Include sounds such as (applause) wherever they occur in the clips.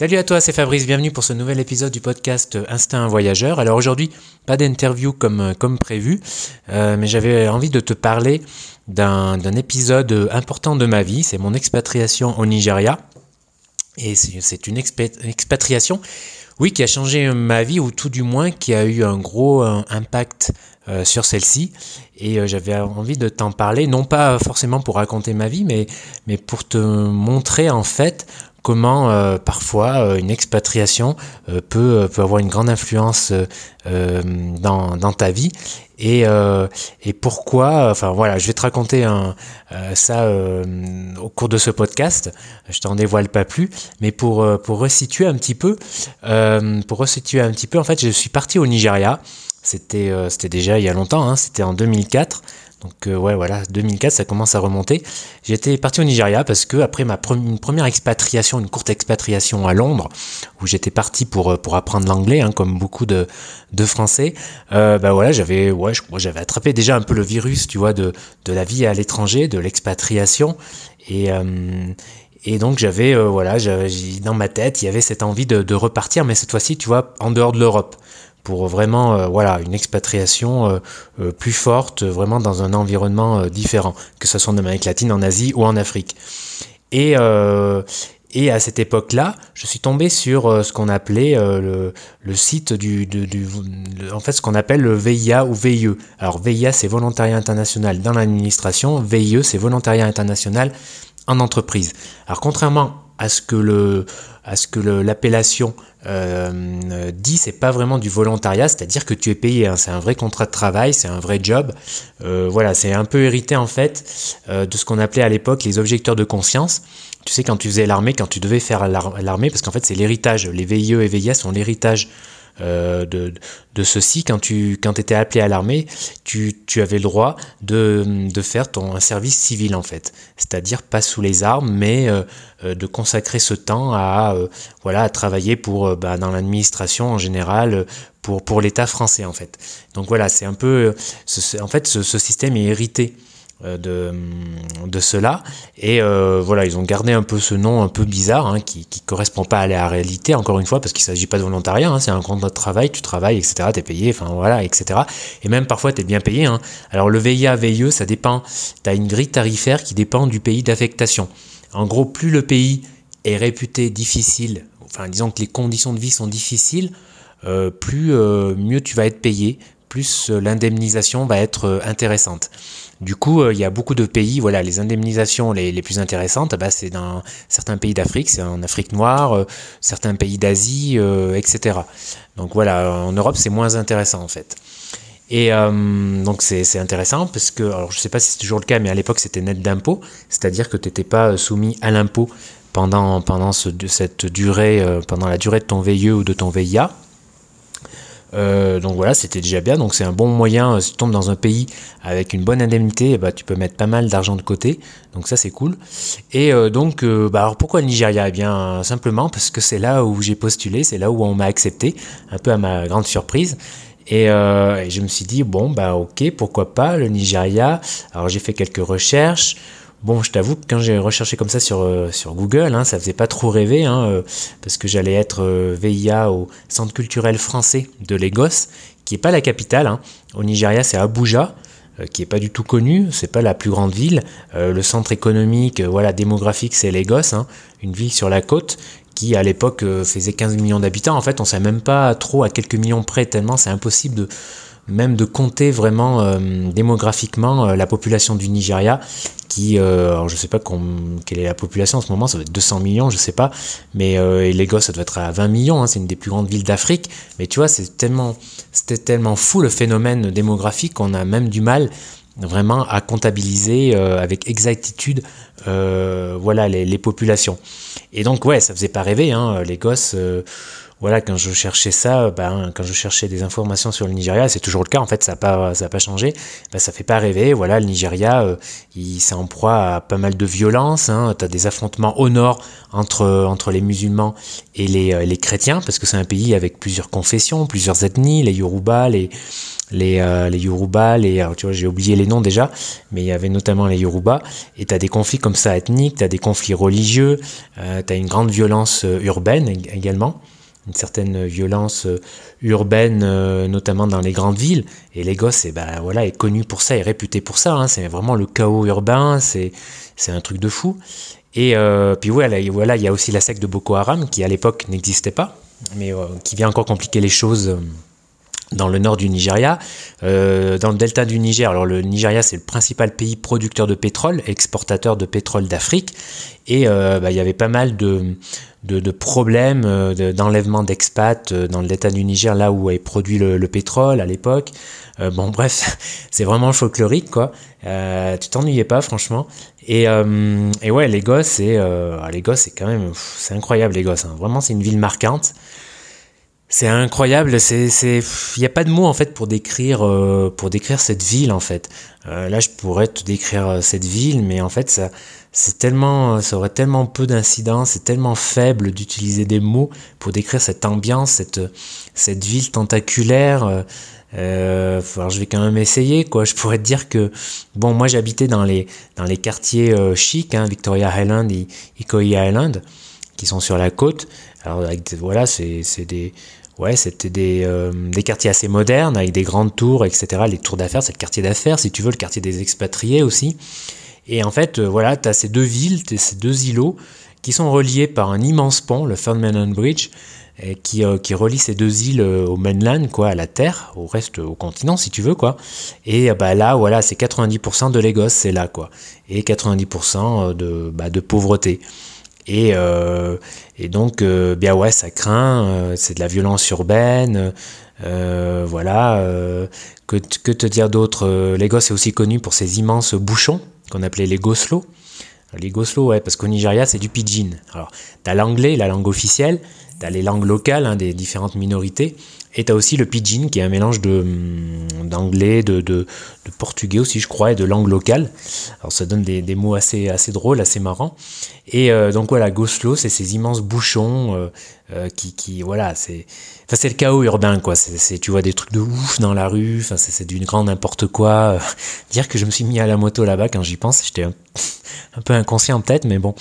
Salut à toi, c'est Fabrice, bienvenue pour ce nouvel épisode du podcast Instinct Voyageur. Alors aujourd'hui, pas d'interview comme, comme prévu, euh, mais j'avais envie de te parler d'un épisode important de ma vie, c'est mon expatriation au Nigeria. Et c'est une expatriation, oui, qui a changé ma vie, ou tout du moins qui a eu un gros impact euh, sur celle-ci. Et euh, j'avais envie de t'en parler, non pas forcément pour raconter ma vie, mais, mais pour te montrer en fait comment euh, parfois euh, une expatriation euh, peut, peut avoir une grande influence dans, dans, ta vie. Et, et pourquoi enfin voilà je vais te raconter ça au cours de ce podcast. Je t'en dévoile pas plus. Mais pour, pour resituer un petit peu pour resituer un petit peu en fait je suis parti au Nigeria c'était c'était déjà il y a longtemps hein, c'était en 2004 donc euh, ouais voilà, 2004 ça commence à remonter. J'étais parti au Nigeria parce que après ma une première expatriation, une courte expatriation à Londres, où j'étais parti pour, euh, pour apprendre l'anglais, hein, comme beaucoup de, de Français, euh, bah voilà, j'avais ouais, j'avais attrapé déjà un peu le virus, tu vois, de, de la vie à l'étranger, de l'expatriation. Et, euh, et donc j'avais voilà, dans ma tête, il y avait cette envie de, de repartir, mais cette fois-ci, tu vois, en dehors de l'Europe pour vraiment euh, voilà une expatriation euh, euh, plus forte, vraiment dans un environnement différent, que ce soit en Amérique latine, en Asie ou en Afrique. Et, et à cette époque-là, je suis tombé sur ce qu'on appelait le, le, site du, du, en fait ce qu'on appelle le VIA ou VIE. Alors VIA c'est volontariat international dans l'administration, VIE c'est volontariat international en entreprise. Alors contrairement à ce que le à ce que l'appellation euh, dit, c'est pas vraiment du volontariat, c'est-à-dire que tu es payé. Hein. c'est un vrai contrat de travail, c'est un vrai job. Euh, voilà, c'est un peu hérité en fait euh, de ce qu'on appelait à l'époque les objecteurs de conscience. Tu sais, quand tu faisais l'armée, quand tu devais faire l'armée, parce qu'en fait c'est l'héritage. Les VIE et VIA sont l'héritage euh, de, de, ceci, quand tu quand étais appelé à l'armée, tu, tu, avais le droit de, de faire ton un service civil en fait, c'est-à-dire pas sous les armes, mais euh, euh, de consacrer ce temps à voilà à travailler pour bah, dans l'administration en général pour pour l'État français en fait. Donc voilà, c'est un peu en fait ce, système est hérité de, de cela. Et euh, voilà, ils ont gardé un peu ce nom un peu bizarre, hein, qui ne correspond pas à la réalité, encore une fois, parce qu'il ne s'agit pas de volontariat, hein, c'est un contrat de travail, tu travailles, etc., tu es payé, enfin voilà, etc. Et même parfois, tu es bien payé. Hein. Alors le VIA, VIE, ça dépend, tu as une grille tarifaire qui dépend du pays d'affectation. En gros, plus le pays est réputé difficile, enfin disons que les conditions de vie sont difficiles, euh, plus mieux tu vas être payé, plus l'indemnisation va être intéressante. Du coup, euh, il y a beaucoup de pays, voilà, les indemnisations les, plus intéressantes, bah, c'est dans certains pays d'Afrique, c'est en Afrique noire, euh, certains pays d'Asie, euh, etc. Donc voilà, en Europe, c'est moins intéressant en fait. Et donc c'est intéressant parce que, alors je sais pas si c'est toujours le cas, mais à l'époque c'était net d'impôt, c'est-à-dire que tu n'étais pas soumis à l'impôt pendant, pendant ce, cette durée, pendant la durée de ton VIE ou de ton VIA. Euh, donc voilà, c'était déjà bien. Donc c'est un bon moyen. Euh, si tu tombes dans un pays avec une bonne indemnité, bah, tu peux mettre pas mal d'argent de côté. Donc ça c'est cool. Et euh, donc, bah, alors pourquoi le Nigeria? Eh bien simplement parce que c'est là où j'ai postulé, c'est là où on m'a accepté, un peu à ma grande surprise. Et, et, je me suis dit bon bah ok, pourquoi pas le Nigeria? Alors j'ai fait quelques recherches. Bon, je t'avoue que quand j'ai recherché comme ça sur, euh, Google, hein, ça faisait pas trop rêver, hein, euh, parce que j'allais être euh, VIA au Centre culturel français de Lagos, qui est pas la capitale. Hein. Au Nigeria, c'est Abuja, qui est pas du tout connu, c'est pas la plus grande ville. le centre économique, voilà, démographique, c'est Lagos, hein, une ville sur la côte qui à l'époque faisait 15 millions d'habitants. En fait, on sait même pas trop à quelques millions près, tellement c'est impossible de même de compter vraiment euh, démographiquement euh, la population du Nigeria qui, euh, alors je sais pas quelle est la population en ce moment, ça doit être 200 millions, je sais pas, mais et Lagos ça doit être à 20 millions, hein, c'est une des plus grandes villes d'Afrique, mais tu vois c'est tellement, c'était tellement fou le phénomène démographique qu'on a même du mal vraiment à comptabiliser avec exactitude voilà les, populations. Et donc ouais, ça faisait pas rêver, hein, Lagos voilà, quand je cherchais ça, ben, quand je cherchais des informations sur le Nigeria, c'est toujours le cas, en fait, ça n'a pas, pas changé, ben, ça fait pas rêver. Voilà, le Nigeria, euh, il s'est en proie à pas mal de violence. Hein. Tu as des affrontements au nord entre, entre les musulmans et les, euh, les chrétiens, parce que c'est un pays avec plusieurs confessions, plusieurs ethnies, les Yoruba, les, les, euh, les Yoruba, les, tu vois, j'ai oublié les noms déjà, mais il y avait notamment les Yoruba, et tu as des conflits comme ça ethniques, tu as des conflits religieux, euh, une grande violence urbaine également une certaine violence euh, urbaine, euh, notamment dans les grandes villes. Et Lagos est, bah, voilà, est connu pour ça, est réputé pour ça. Hein. C'est vraiment le chaos urbain, c'est, c'est un truc de fou. Et euh, puis voilà, voilà, il y a aussi la secte de Boko Haram qui à l'époque n'existait pas, mais qui vient encore compliquer les choses dans le nord du Nigeria, euh, dans le delta du Niger. Alors le Nigeria, c'est le principal pays producteur de pétrole, exportateur de pétrole d'Afrique, et euh, bah, il y avait pas mal de, de, problèmes euh, d'enlèvement d'expats dans le delta du Niger, là où est produit le, le pétrole à l'époque. Bon, (laughs) bref, c'est vraiment folklorique, quoi. tu t'ennuyais pas, franchement. Et, ouais, Lagos, c'est Lagos, quand même, c'est incroyable, Lagos. Hein. Vraiment, c'est une ville marquante. C'est incroyable, c'est, c'est, il n'y a pas de mots en fait pour décrire, euh, pour décrire cette ville en fait. Euh, là, je pourrais te décrire euh, cette ville, mais en fait, ça, c'est tellement, ça aurait tellement peu d'incidence, c'est tellement faible d'utiliser des mots pour décrire cette ambiance, cette, cette ville tentaculaire. Alors je vais quand même essayer quoi. Je pourrais te dire que bon, moi j'habitais dans les dans les quartiers chics, hein, Victoria Island et Ikoyi Island, qui sont sur la côte. Alors voilà, c'est, c'est des ouais, c'était des, euh, des, quartiers assez modernes, avec des grandes tours, etc. Les tours d'affaires, c'est le quartier d'affaires, si tu veux, le quartier des expatriés aussi. Et en fait, euh, voilà, tu as ces deux villes, ces deux îlots, qui sont reliés par un immense pont, le Third Bridge, euh, qui relie ces deux îles au mainland, quoi, à la terre, au reste, au continent, si tu veux, quoi. Et bah, là, voilà, c'est 90% de Lagos, c'est là, quoi. Et 90% de, bah, de pauvreté. Et, euh, et donc, euh, bien ouais, ça craint, euh, c'est de la violence urbaine, voilà. Que, que, te dire d'autre Lagos est aussi connu pour ses immenses bouchons qu'on appelait les goslots. Les goslots, ouais, parce qu'au Nigeria, c'est du pidgin. Alors, t'as l'anglais, la langue officielle, t'as les langues locales hein, des différentes minorités, et tu as aussi le pidgin, qui est un mélange hum, d'anglais, de, de, de, portugais aussi, je crois, et de langue locale. Alors ça donne des, des mots assez, assez drôles, assez marrants. Et euh, donc voilà, Goslo, c'est ces immenses bouchons euh, euh, qui, qui, voilà, c'est, enfin c'est le chaos urbain, quoi. C'est, tu vois des trucs de ouf dans la rue. Enfin, c'est, du grand n'importe quoi. (laughs) dire que je me suis mis à la moto là-bas quand j'y pense, j'étais un, (laughs) un, peu inconscient peut-être, mais bon.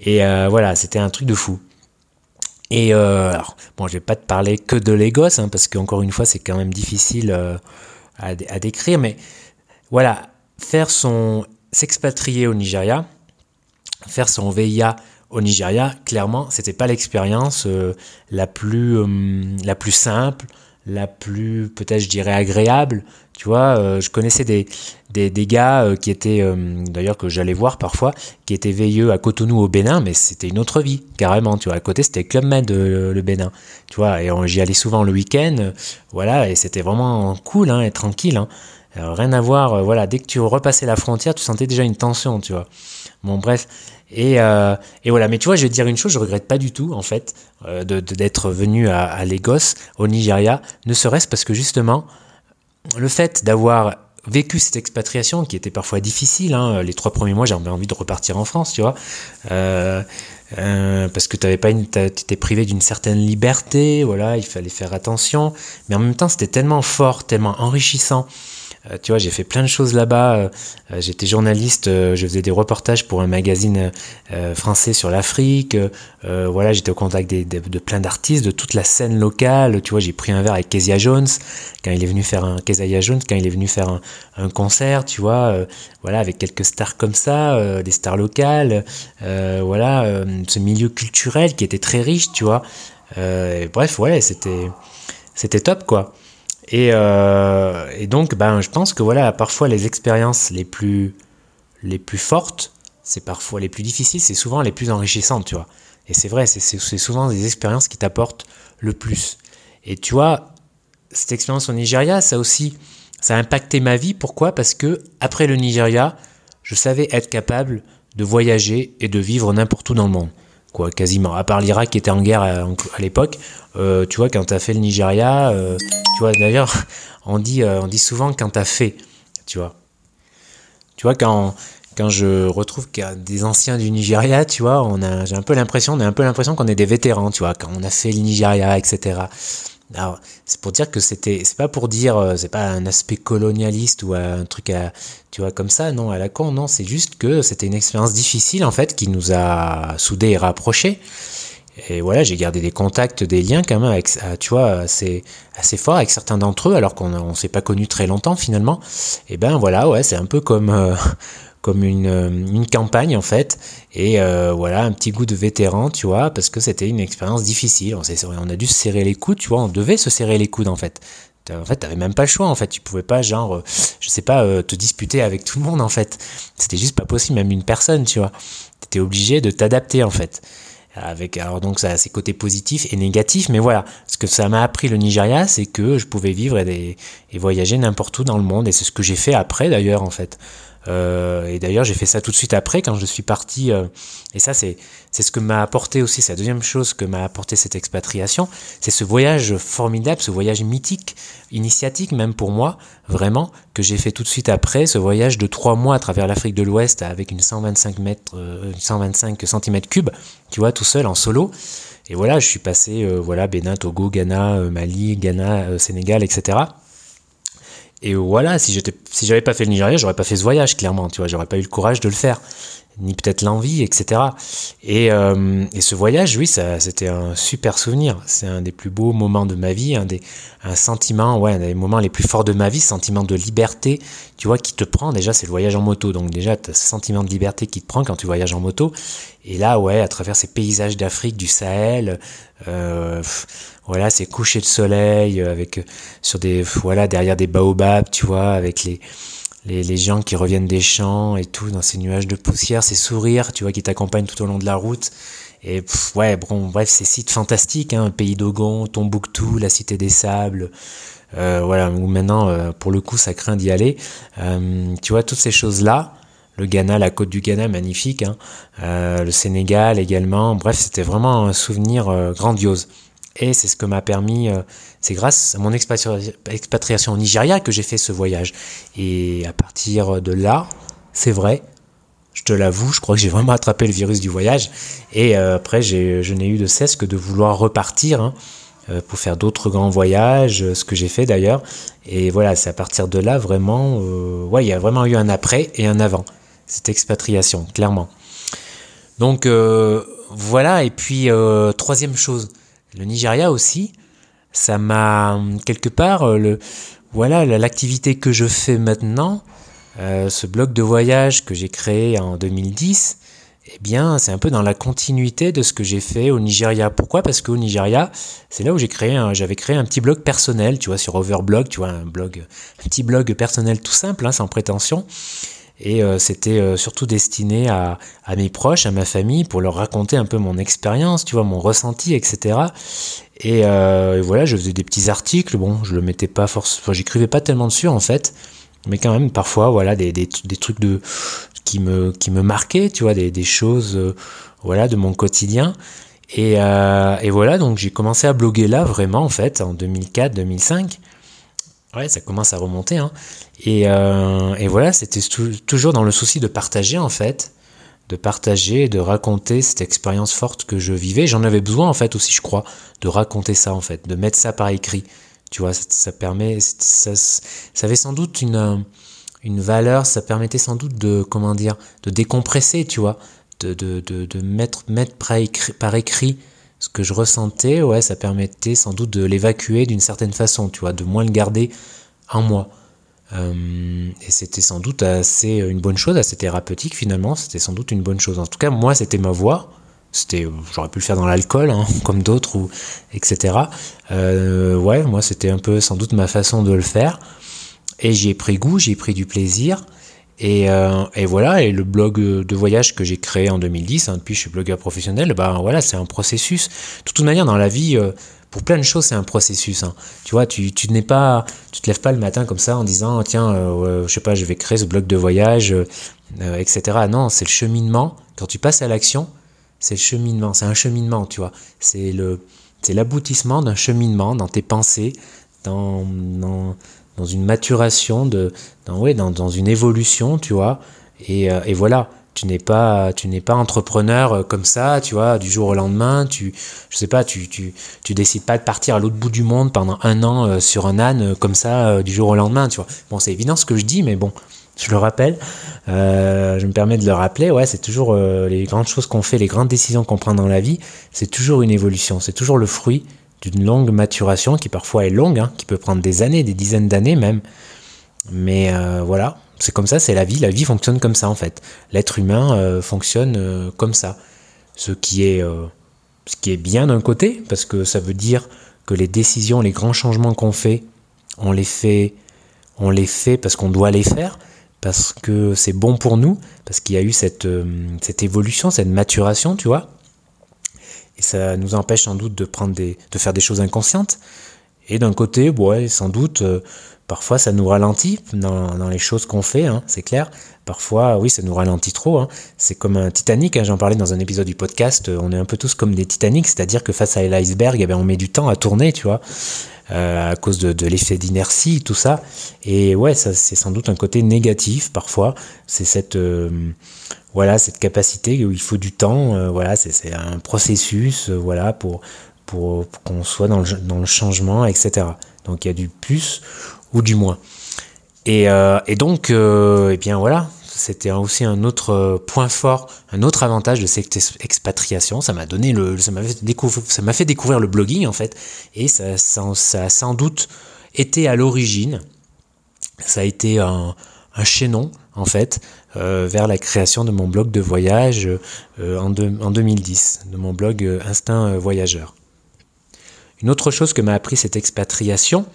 Et voilà, c'était un truc de fou. Et euh, alors, bon, je vais pas te parler que de Lagos, hein, parce qu'encore une fois, c'est quand même difficile euh, à, décrire, mais voilà, faire son s'expatrier au Nigeria, faire son VIA au Nigeria, clairement, c'était pas l'expérience euh, la plus la plus simple, la plus peut-être je dirais agréable tu vois, euh, je connaissais des, des, gars euh, qui étaient, euh, d'ailleurs que j'allais voir parfois, qui étaient veilleux à Cotonou au Bénin, mais c'était une autre vie, carrément, tu vois. À côté, c'était Club Med, le Bénin, tu vois, et j'y allais souvent le week-end, voilà, et c'était vraiment cool hein, et tranquille. Hein. rien à voir, voilà, dès que tu repassais la frontière, tu sentais déjà une tension, tu vois. Bon, bref. Et, et, voilà, mais tu vois, je vais te dire une chose, je regrette pas du tout, en fait, d'être venu à, à Lagos, au Nigeria, ne serait-ce parce que justement, le fait d'avoir vécu cette expatriation qui était parfois difficile, hein, les trois premiers mois j'avais envie de repartir en France, tu vois, euh, euh, parce que tu avais pas une, étais privé d'une certaine liberté, voilà, il fallait faire attention, mais en même temps c'était tellement fort, tellement enrichissant. euh, tu vois, j'ai fait plein de choses là-bas. Euh, euh, j'étais journaliste, je faisais des reportages pour un magazine français sur l'Afrique. voilà, j'étais au contact de plein d'artistes, de toute la scène locale. Tu vois, j'ai pris un verre avec Kezia Jones quand il est venu faire un Jones quand il est venu faire un, concert. Tu vois, voilà, avec quelques stars comme ça, des stars locales. voilà, ce milieu culturel qui était très riche, tu vois. bref, ouais, c'était c'était top quoi. Euh, et, donc, ben, je pense que voilà, parfois les expériences les plus, les plus fortes, c'est parfois les plus difficiles, c'est souvent les plus enrichissantes, tu vois. Et c'est vrai, c'est souvent des expériences qui t'apportent le plus. Et tu vois, cette expérience au Nigeria, ça aussi, ça a impacté ma vie. Pourquoi? Parce que après le Nigeria, je savais être capable de voyager et de vivre n'importe où dans le monde. Quoi, quasiment. À part l'Irak qui était en guerre à, l'époque, tu vois, quand tu as fait le Nigeria, tu vois, d'ailleurs, (laughs) on dit, on dit souvent quand tu as fait, tu vois. Tu vois, quand, quand je retrouve des anciens du Nigeria, tu vois, on a, j'ai un peu l'impression, on a un peu l'impression qu'on est des vétérans, tu vois, quand on a fait le Nigeria, etc. Alors, c'est pour dire que c'était, c'est pas pour dire, euh, c'est pas un aspect colonialiste ou un truc à, tu vois, comme ça, non, à la con, non, c'est juste que c'était une expérience difficile, en fait, qui nous a soudés et rapprochés. Et voilà, j'ai gardé des contacts, des liens quand même avec, tu vois, assez, assez forts avec certains d'entre eux, alors qu'on ne s'est pas connus très longtemps finalement. Et ben voilà, ouais, c'est un peu comme, euh, comme une, euh, une, campagne en fait. Et euh, voilà, un petit goût de vétéran, tu vois, parce que c'était une expérience difficile. On, on a dû se serrer les coudes, tu vois, on devait se serrer les coudes en fait. En fait, t'avais même pas le choix, en fait. Tu pouvais pas, genre, euh, je sais pas, te disputer avec tout le monde, en fait. C'était juste pas possible, même une personne, tu vois. T'étais obligé de t'adapter, en fait. Avec, alors donc ça a ses côtés positifs et négatifs, mais voilà, ce que ça m'a appris le Nigeria, c'est que je pouvais vivre et, et voyager n'importe où dans le monde, et c'est ce que j'ai fait après d'ailleurs en fait. Euh, et d'ailleurs, j'ai fait ça tout de suite après quand je suis parti. Euh, et ça, c'est ce que m'a apporté aussi. C'est la deuxième chose que m'a apporté cette expatriation. C'est ce voyage formidable, ce voyage mythique, initiatique même pour moi, vraiment, que j'ai fait tout de suite après. Ce voyage de trois mois à travers l'Afrique de l'Ouest avec une 125 mètres, 125 cm cubes, tu vois, tout seul en solo. Et voilà, je suis passé, euh, voilà, Bénin, Togo, Ghana, Mali, Ghana, Sénégal, etc. Et voilà, si j'étais, si j'avais pas fait le Nigeria, j'aurais pas fait ce voyage, clairement, tu vois, j'aurais pas eu le courage de le faire, ni peut-être l'envie, etc. Et, euh, et, ce voyage, oui, ça, c'était un super souvenir. C'est un des plus beaux moments de ma vie, un des, un sentiment, ouais, un des moments les plus forts de ma vie, sentiment de liberté, tu vois, qui te prend. Déjà, c'est le voyage en moto, donc déjà, as ce sentiment de liberté qui te prend quand tu voyages en moto. Et là, ouais, à travers ces paysages d'Afrique, du Sahel, euh, voilà, ces couchers de soleil euh, avec euh, sur des voilà derrière des baobabs, tu vois, avec les les, les gens qui reviennent des champs et tout dans ces nuages de poussière, ces sourires, tu vois, qui t'accompagnent tout au long de la route. Et ouais, bon, bref, ces sites fantastiques, hein, Pays d'Ogon, Tombouctou, la Cité des Sables, euh, voilà, où maintenant, euh, pour le coup, ça craint d'y aller. Euh, tu vois, toutes ces choses-là, le Ghana, la côte du Ghana, magnifique, hein, le Sénégal également, bref, c'était vraiment un souvenir grandiose. Et c'est ce que m'a permis, euh, c'est grâce à mon expatriation au Nigeria que j'ai fait ce voyage. Et à partir de là, c'est vrai, je te l'avoue, je crois que j'ai vraiment attrapé le virus du voyage. Et euh, après, je n'ai eu de cesse que de vouloir repartir hein, euh, pour faire d'autres grands voyages, ce que j'ai fait d'ailleurs. Et voilà, c'est à partir de là vraiment, ouais, il y a vraiment eu un après et un avant cette expatriation, clairement. Donc voilà, et puis troisième chose le Nigeria aussi, ça m'a quelque part euh, le voilà l'activité que je fais maintenant, euh, ce blog de voyage que j'ai créé en 2010. Eh bien, c'est un peu dans la continuité de ce que j'ai fait au Nigeria. Pourquoi? Parce qu'au Nigeria, c'est là où j'avais créé un petit blog personnel, tu vois, sur Overblog, tu vois, un blog, un petit blog personnel tout simple, hein, sans prétention, et euh, c'était euh, surtout destiné à, à, mes proches, à ma famille, pour leur raconter un peu mon expérience, tu vois, mon ressenti, etc. Euh, et, voilà, je faisais des petits articles. Bon, je le mettais pas forcément, j'écrivais pas tellement dessus en fait, mais quand même parfois, voilà, des, des, des trucs de qui me qui me marquaient, tu vois, des, des choses, voilà, de mon quotidien. Et, et voilà, donc j'ai commencé à bloguer là vraiment en fait en 2004-2005. Ouais, ça commence à remonter. Hein. Et, euh, et, voilà, c'était toujours dans le souci de partager en fait, de partager, de raconter cette expérience forte que je vivais. J'en avais besoin en fait aussi, je crois, de raconter ça en fait, de mettre ça par écrit. Tu vois, ça, permet, ça, ça, avait sans doute une, une valeur, ça permettait sans doute de, comment dire, de décompresser, tu vois, de, de, de, de mettre, mettre par écrit, par écrit ce que je ressentais, ouais, ça permettait sans doute de l'évacuer d'une certaine façon, tu vois, de moins le garder en moi. Euh, et c'était sans doute assez une bonne chose, assez thérapeutique finalement, c'était sans doute une bonne chose. En tout cas, moi, c'était ma voix. C'était, j'aurais pu le faire dans l'alcool, hein, (laughs) comme d'autres, ou etc. Euh, ouais, moi, c'était un peu sans doute ma façon de le faire. Et j'y ai pris goût, j'y ai pris du plaisir. Et, euh, et, voilà, et le blog de voyage que j'ai créé en 2010, hein, depuis je suis blogueur professionnel, ben voilà, c'est un processus. De toute manière, dans la vie, euh, pour plein de choses, c'est un processus. Hein. Tu vois, tu, n'es pas, tu te lèves pas le matin comme ça en disant, tiens, euh, je sais pas, je vais créer ce blog de voyage, etc. Non, c'est le cheminement. Quand tu passes à l'action, c'est le cheminement, c'est un cheminement, tu vois. C'est c'est l'aboutissement d'un cheminement dans tes pensées, dans, dans, une maturation, de, dans, ouais, dans, dans une évolution, tu vois. Et, euh, et voilà, tu n'es pas, tu n'es pas entrepreneur euh, comme ça, tu vois, du jour au lendemain. Tu, je sais pas, tu, tu, tu décides pas de partir à l'autre bout du monde pendant un an euh, sur un âne comme ça du jour au lendemain, tu vois. Bon, c'est évident ce que je dis, mais bon, je le rappelle. je me permets de le rappeler. Ouais, c'est toujours les grandes choses qu'on fait, les grandes décisions qu'on prend dans la vie. C'est toujours une évolution. C'est toujours le fruit d'une longue maturation qui parfois est longue, hein, qui peut prendre des années, des dizaines d'années même. Mais voilà, c'est comme ça, c'est la vie. La vie fonctionne comme ça en fait. L'être humain euh, fonctionne euh, comme ça. Ce qui est, euh, bien d'un côté, parce que ça veut dire que les décisions, les grands changements qu'on fait, on les fait, on les fait parce qu'on doit les faire, parce que c'est bon pour nous, parce qu'il y a eu cette évolution, cette maturation, tu vois. Et ça nous empêche sans doute de prendre des, de faire des choses inconscientes. Et d'un côté, ouais, sans doute Parfois, ça nous ralentit dans, les choses qu'on fait, hein, c'est clair. Parfois, oui, ça nous ralentit trop. Hein. C'est comme un Titanic, hein, j'en parlais dans un épisode du podcast, on est un peu tous comme des Titanic, c'est-à-dire que face à l'iceberg, eh ben, on met du temps à tourner, tu vois, euh, à cause de, l'effet d'inertie, tout ça. Et ouais, ça, c'est sans doute un côté négatif parfois. C'est cette, euh, voilà, cette capacité où il faut du temps, euh, voilà, c'est un processus, voilà, pour, pour, qu'on soit dans le, dans le changement, etc. Donc il y a du plus ou du moins. Et, euh, donc, euh, eh bien voilà, c'était aussi un autre euh, point fort, un autre avantage de cette expatriation. Ça m'a donné le, ça m'a fait, découvrir, ça le blogging en fait, et ça, ça, a sans doute été à l'origine, ça a été un, un chaînon en fait vers la création de mon blog de voyage en, en, 2010, de mon blog Instinct Voyageur. Une autre chose que m'a appris cette expatriation,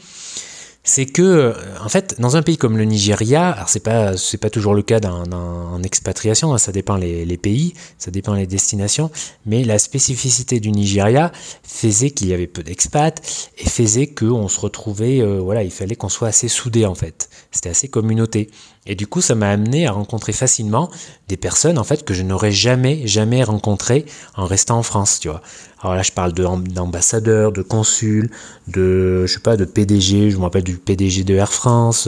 c'est que, euh, en fait, dans un pays comme le Nigeria, alors c'est pas c'est pas toujours le cas en expatriation, hein, ça dépend les, pays, ça dépend les destinations, mais la spécificité du Nigeria faisait qu'il y avait peu d'expats et faisait qu'on se retrouvait, euh, voilà, il fallait qu'on soit assez soudés en fait, c'était assez communauté. Et du coup, ça m'a amené à rencontrer facilement des personnes en fait que je n'aurais jamais jamais rencontrées en restant en France, tu vois. Alors là, je parle d'ambassadeurs, de, consuls, de je sais pas, de PDG. Je me rappelle du PDG de Air France,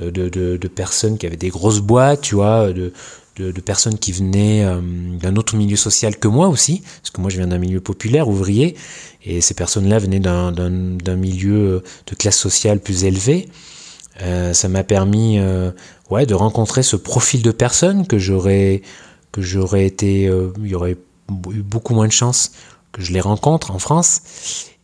euh, de, de, personnes qui avaient des grosses boîtes, tu vois, de, de, personnes qui venaient euh, d'un autre milieu social que moi aussi, parce que moi je viens d'un milieu populaire, ouvrier, et ces personnes-là venaient d'un milieu de classe sociale plus élevée. Euh, ça m'a permis euh, ouais, de rencontrer ce profil de personnes que j'aurais que j'aurais été euh, il y aurait eu beaucoup moins de chances que je les rencontre en France.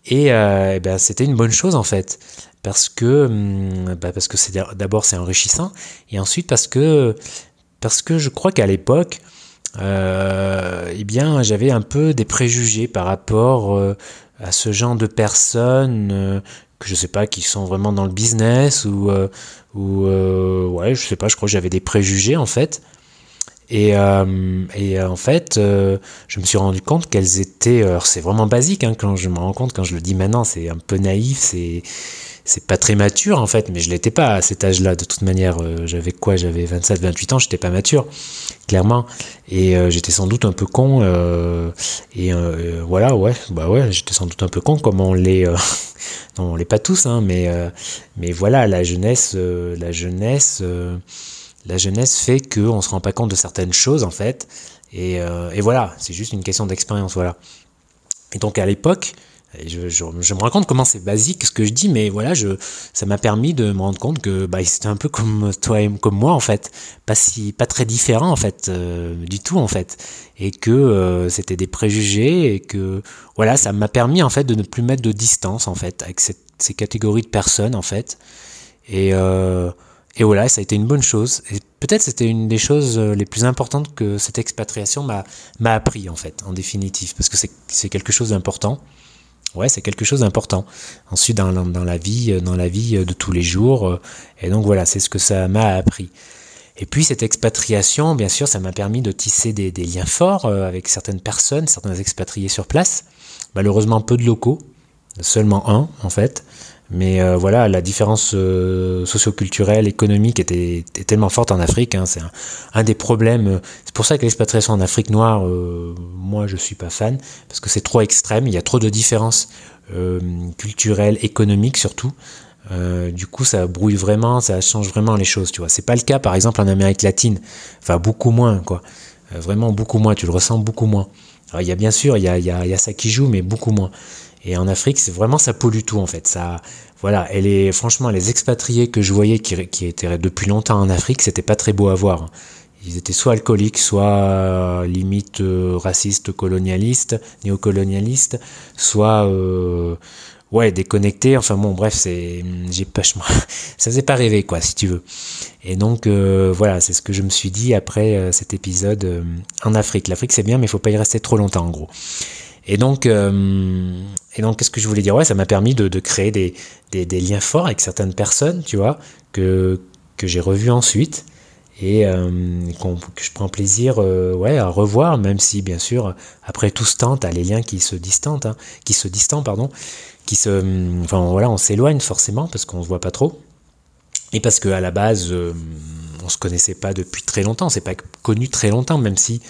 Et, et ben, c'était une bonne chose en fait. Parce que hum, bah, parce que c'est d'abord c'est enrichissant. Et ensuite parce que parce que je crois qu'à l'époque eh bien j'avais un peu des préjugés par rapport à ce genre de personnes que je sais pas, qui sont vraiment dans le business ou, euh, ou euh, ouais, je sais pas, je crois que j'avais des préjugés en fait. Et, euh, et en fait, je me suis rendu compte qu'elles étaient. Alors, c'est vraiment basique hein, quand je me rends compte, quand je le dis maintenant, c'est un peu naïf, c'est c'est pas très mature en fait, mais je l'étais pas à cet âge-là. De toute manière, j'avais quoi? J'avais 27, 28 ans, j'étais pas mature, clairement. Et j'étais sans doute un peu con. et voilà, ouais, bah ouais, j'étais sans doute un peu con, comme on l'est (laughs) non, on l'est pas tous, hein, mais, euh, mais voilà, la jeunesse, euh, la jeunesse, euh, la jeunesse fait qu'on se rend pas compte de certaines choses en fait, et, et voilà, c'est juste une question d'expérience, voilà. Et donc à l'époque, je, me rends compte comment c'est basique ce que je dis, mais voilà, ça m'a permis de me rendre compte que bah, c'était un peu comme toi et comme moi en fait, pas si, pas très différent en fait, du tout en fait, et que c'était des préjugés et que voilà, ça m'a permis en fait de ne plus mettre de distance en fait avec ces catégories de personnes en fait, et et voilà, ça a été une bonne chose. Et peut-être c'était une des choses les plus importantes que cette expatriation m'a appris en fait, en définitive, parce que c'est quelque chose d'important. Ouais, c'est quelque chose d'important. Ensuite, dans, la vie, dans la vie de tous les jours. Et donc voilà, c'est ce que ça m'a appris. Et puis cette expatriation, bien sûr, ça m'a permis de tisser des, liens forts avec certaines personnes, certains expatriés sur place. Malheureusement, peu de locaux, seulement un en fait. Mais euh, voilà, la différence euh, socioculturelle, économique était, tellement forte en Afrique. Hein, c'est un, des problèmes. C'est pour ça que l'expatriation en Afrique noire, euh, moi, je suis pas fan parce que c'est trop extrême. Il y a trop de différences culturelles, économiques surtout. du coup, ça brouille vraiment, ça change vraiment les choses. Tu vois, c'est pas le cas, par exemple, en Amérique latine. Enfin, beaucoup moins, quoi. vraiment beaucoup moins. Tu le ressens beaucoup moins. Alors, il y a bien sûr, il y a ça qui joue, mais beaucoup moins. Et en Afrique, c'est vraiment ça pollue tout en fait. Ça, voilà, elle est franchement les expatriés que je voyais qui, étaient depuis longtemps en Afrique, c'était pas très beau à voir. Ils étaient soit alcooliques, soit euh, limite euh, racistes, colonialistes, néocolonialistes, soit euh, ouais déconnectés. Enfin bon, bref, c'est j'ai pas (laughs) ça faisait pas rêver quoi, si tu veux. Et donc voilà, c'est ce que je me suis dit après cet épisode en Afrique. L'Afrique c'est bien, mais il faut pas y rester trop longtemps en gros. Et donc, euh, et donc, qu'est-ce que je voulais dire? Ouais, ça m'a permis de, créer des, des, liens forts avec certaines personnes, tu vois, que, que j'ai revues ensuite et euh, que je prends plaisir euh, ouais, à revoir, même si, bien sûr, après tout ce temps, tu as les liens qui se distantent, hein, qui se distendent, pardon, qui se, enfin voilà, on s'éloigne forcément parce qu'on se voit pas trop. Et parce qu'à la base, on se connaissait pas depuis très longtemps, c'est pas connu très longtemps, même si,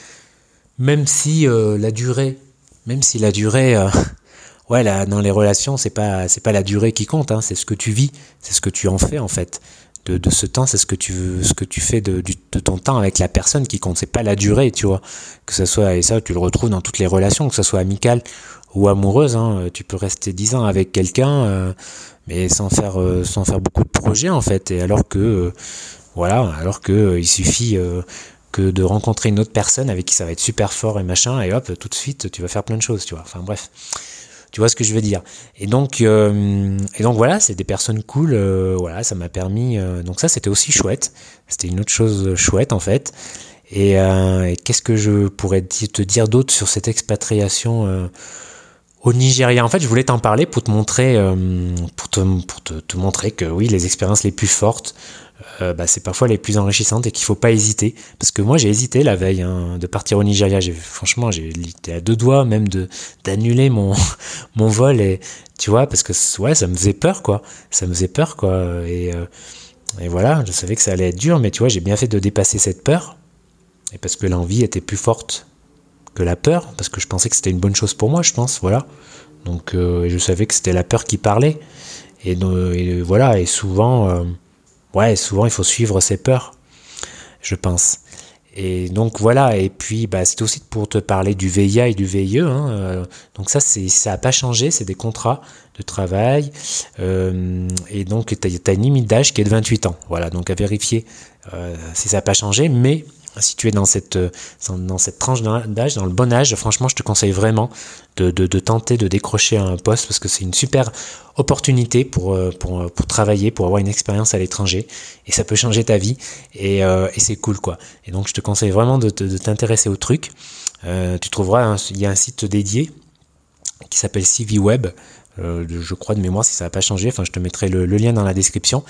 même si la durée même si la durée, euh, (laughs) ouais, là, dans les relations, c'est pas, c'est pas la durée qui compte, hein, c'est ce que tu vis, c'est ce que tu en fais en fait. De, ce temps, c'est ce que tu ce que tu fais de, de, ton temps avec la personne qui compte. C'est pas la durée, tu vois. Que ce soit, et ça, tu le retrouves dans toutes les relations, que ce soit amicale ou amoureuse. Hein, tu peux rester dix ans avec quelqu'un, euh, mais sans faire, euh, sans faire beaucoup de projets en fait. Et alors que, voilà, alors que il suffit que de rencontrer une autre personne avec qui ça va être super fort et machin, et hop, tout de suite, tu vas faire plein de choses, tu vois. Enfin bref, tu vois ce que je veux dire. Et donc, euh, et donc voilà, c'est des personnes cool, euh, voilà, ça m'a permis. Euh, donc ça, c'était aussi chouette. C'était une autre chose chouette en fait. Et, qu'est-ce que je pourrais te dire d'autre sur cette expatriation au Nigeria? En fait, je voulais t'en parler pour te montrer, pour, te, pour te, te, montrer que oui, les expériences les plus fortes, euh, bah, c'est parfois les plus enrichissantes et qu'il faut pas hésiter. Parce que moi j'ai hésité la veille hein, de partir au Nigeria. Franchement, été à deux doigts même de d'annuler mon (laughs) mon vol et tu vois parce que ouais ça me faisait peur quoi. Ça me faisait peur quoi et euh, et voilà, je savais que ça allait être dur, mais tu vois j'ai bien fait de dépasser cette peur et parce que l'envie était plus forte que la peur parce que je pensais que c'était une bonne chose pour moi, je pense. Voilà. Donc euh, je savais que c'était la peur qui parlait et, et voilà et souvent ouais, souvent il faut suivre ses peurs, je pense. Et donc voilà, et puis bah, aussi pour te parler du VIA et du VIE. Hein, euh, donc ça, ça n'a pas changé, c'est des contrats de travail. Euh, et donc tu as, une limite d'âge qui est de 28 ans. Voilà, donc à vérifier euh, si ça n'a pas changé. Mais si tu es dans cette, euh, tranche d'âge, dans le bon âge, franchement, je te conseille vraiment de, tenter de décrocher un poste parce que c'est une super opportunité pour, euh, euh, pour, travailler, pour avoir une expérience à l'étranger et ça peut changer ta vie et, et c'est cool quoi. Et donc, je te conseille vraiment de, de t'intéresser au truc. Euh, tu trouveras, il y a un site dédié qui s'appelle CV Web. Euh, je crois de mémoire si ça n'a pas changé. Enfin, je te mettrai le, lien dans la description.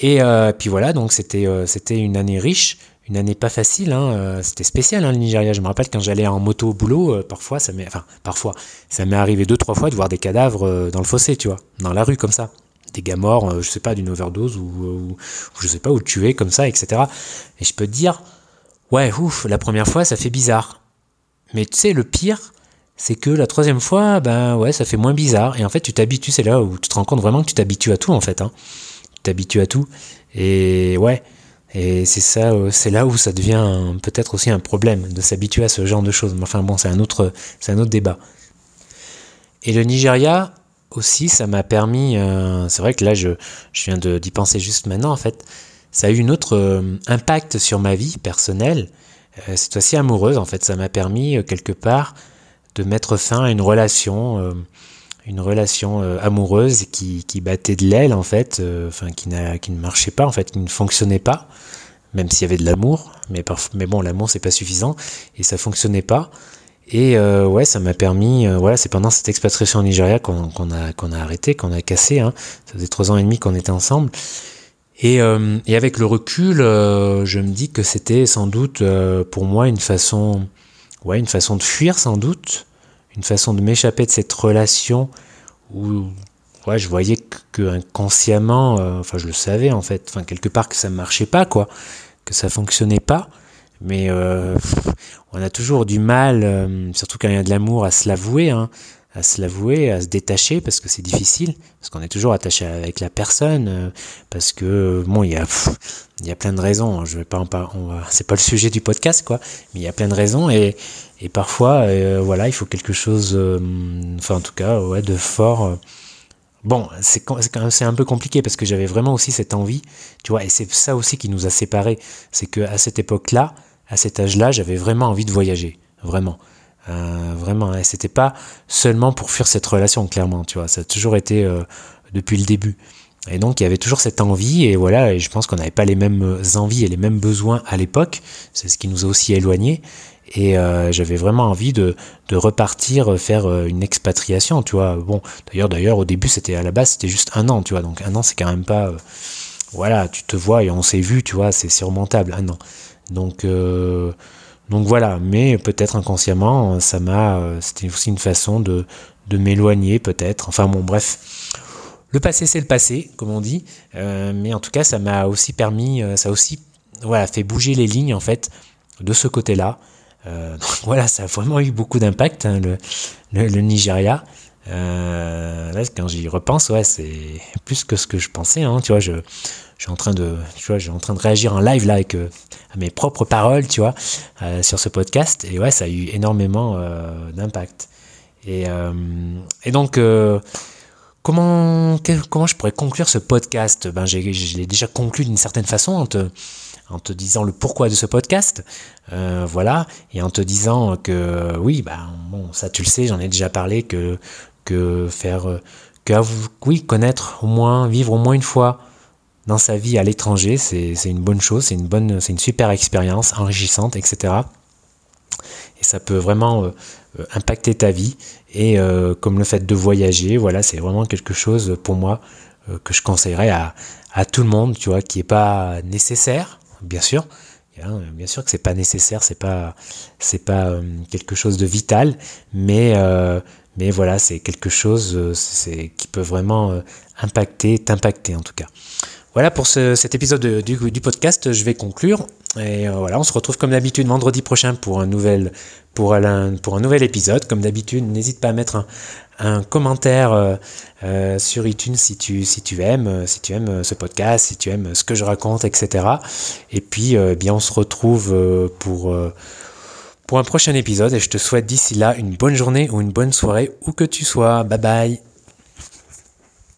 Et euh, puis voilà, donc c'était une année riche, une année pas facile. Hein, euh, c'était spécial hein, le Nigeria. Je me rappelle quand j'allais en moto au boulot, euh, parfois ça m'est, enfin parfois ça m'est arrivé deux trois fois de voir des cadavres euh, dans le fossé, tu vois, dans la rue comme ça, des gars morts, je sais pas d'une overdose ou, ou, je sais pas ou tués comme ça, etc. Et je peux te dire, ouais, ouf, la première fois ça fait bizarre. Mais tu sais le pire, c'est que la troisième fois, ben ouais, ça fait moins bizarre. Et en fait, tu t'habitues. C'est là où tu te rends compte vraiment que tu t'habitues à tout en fait. Hein. Tu t'habitues à tout. Et ouais. Et c'est ça, euh, c'est là où ça devient peut-être aussi un problème de s'habituer à ce genre de choses. Mais enfin bon, c'est un autre, c'est un autre débat. Et le Nigeria aussi, ça m'a permis. Euh, c'est vrai que là, je, je viens d'y penser juste maintenant. En fait, ça a eu un autre euh, impact sur ma vie personnelle. cette fois-ci amoureuse. En fait, ça m'a permis quelque part de mettre fin à une relation une relation euh, amoureuse qui, battait de l'aile en fait, euh, enfin qui, qui ne marchait pas en fait, qui ne fonctionnait pas, même s'il y avait de l'amour, mais, mais bon l'amour c'est pas suffisant et ça fonctionnait pas. Et euh, ouais, ça m'a permis, voilà, c'est pendant cette expatriation au Nigeria qu'on a, qu'on a arrêté, qu'on a cassé. Hein. Ça faisait trois ans et demi qu'on était ensemble. Et, et, avec le recul, je me dis que c'était sans doute pour moi une façon, ouais, une façon de fuir sans doute, une façon de m'échapper de cette relation où ouais, je voyais que, inconsciemment, enfin, je le savais en fait, enfin, quelque part que ça ne marchait pas, quoi, que ça fonctionnait pas. Mais on a toujours du mal, surtout quand il y a de l'amour, à se l'avouer. Hein à se l'avouer, à se détacher parce que c'est difficile, parce qu'on est toujours attaché avec la personne, euh, parce que bon, il y a il y a plein de raisons. Hein, je vais pas (laughs) c'est pas le sujet du podcast quoi, mais il y a plein de raisons et et parfois euh, voilà, il faut quelque chose, euh, enfin en tout cas ouais, de fort. Bon, c'est c'est un peu compliqué parce que j'avais vraiment aussi cette envie, tu vois, et c'est ça aussi qui nous a séparés, c'est que à cette époque-là, à cet âge-là, j'avais vraiment envie de voyager, vraiment. Euh, vraiment, et c'était pas seulement pour fuir cette relation, clairement, tu vois, ça a toujours été euh, depuis le début. Et donc il y avait toujours cette envie, et voilà, et je pense qu'on n'avait pas les mêmes envies et les mêmes besoins à l'époque, c'est ce qui nous a aussi éloignés, et euh, j'avais vraiment envie de, de, repartir faire une expatriation, tu vois. Bon, d'ailleurs, d'ailleurs, au début, c'était à la base, c'était juste un an, tu vois, donc un an, c'est quand même pas, voilà, tu te vois et on s'est vu, tu vois, c'est surmontable, un an. Donc donc voilà, mais peut-être inconsciemment, ça m'a, euh, c'était aussi une façon de, de m'éloigner peut-être. Enfin bon, bref. Le passé, c'est le passé, comme on dit. Euh, mais en tout cas, ça m'a aussi permis, euh, ça aussi voilà, fait bouger les lignes en fait de ce côté-là. (laughs) donc voilà, ça a vraiment eu beaucoup d'impact, hein, le, le, Nigeria. Là, quand j'y repense, ouais, c'est plus que ce que je pensais. Hein, tu vois, je, je suis en train de, tu vois, j'ai en train de réagir en live là avec euh, mes propres paroles, tu vois, euh, sur ce podcast. Et ouais, ça a eu énormément euh, d'impact. Et, et donc, comment, comment je pourrais conclure ce podcast? Ben, je l'ai déjà conclu d'une certaine façon en te, en te disant le pourquoi de ce podcast, voilà, et en te disant que oui, ben bon, ça tu le sais, j'en ai déjà parlé que que faire, que oui, connaître au moins, vivre au moins une fois dans sa vie à l'étranger, c'est une bonne chose, c'est une bonne, c'est une super expérience enrichissante, etc. Et ça peut vraiment euh, euh, impacter ta vie. Et euh, comme le fait de voyager, voilà, c'est vraiment quelque chose pour moi que je conseillerais à, à, tout le monde, tu vois, qui est pas nécessaire, bien sûr. Bien sûr que c'est pas nécessaire, c'est pas, c'est pas quelque chose de vital, mais mais voilà, c'est quelque chose c'est, qui peut vraiment impacter, t'impacter en tout cas. Voilà pour cet épisode du, podcast, je vais conclure. Et euh, voilà, on se retrouve comme d'habitude vendredi prochain pour un nouvel, pour un, pour un nouvel épisode. Comme d'habitude, n'hésite pas à mettre un, commentaire euh, euh, sur iTunes si tu, si tu aimes, si tu aimes ce podcast, si tu aimes ce que je raconte, etc. Et puis, bien, on se retrouve pour, pour un prochain épisode. Et je te souhaite d'ici là une bonne journée ou une bonne soirée où que tu sois. Bye bye.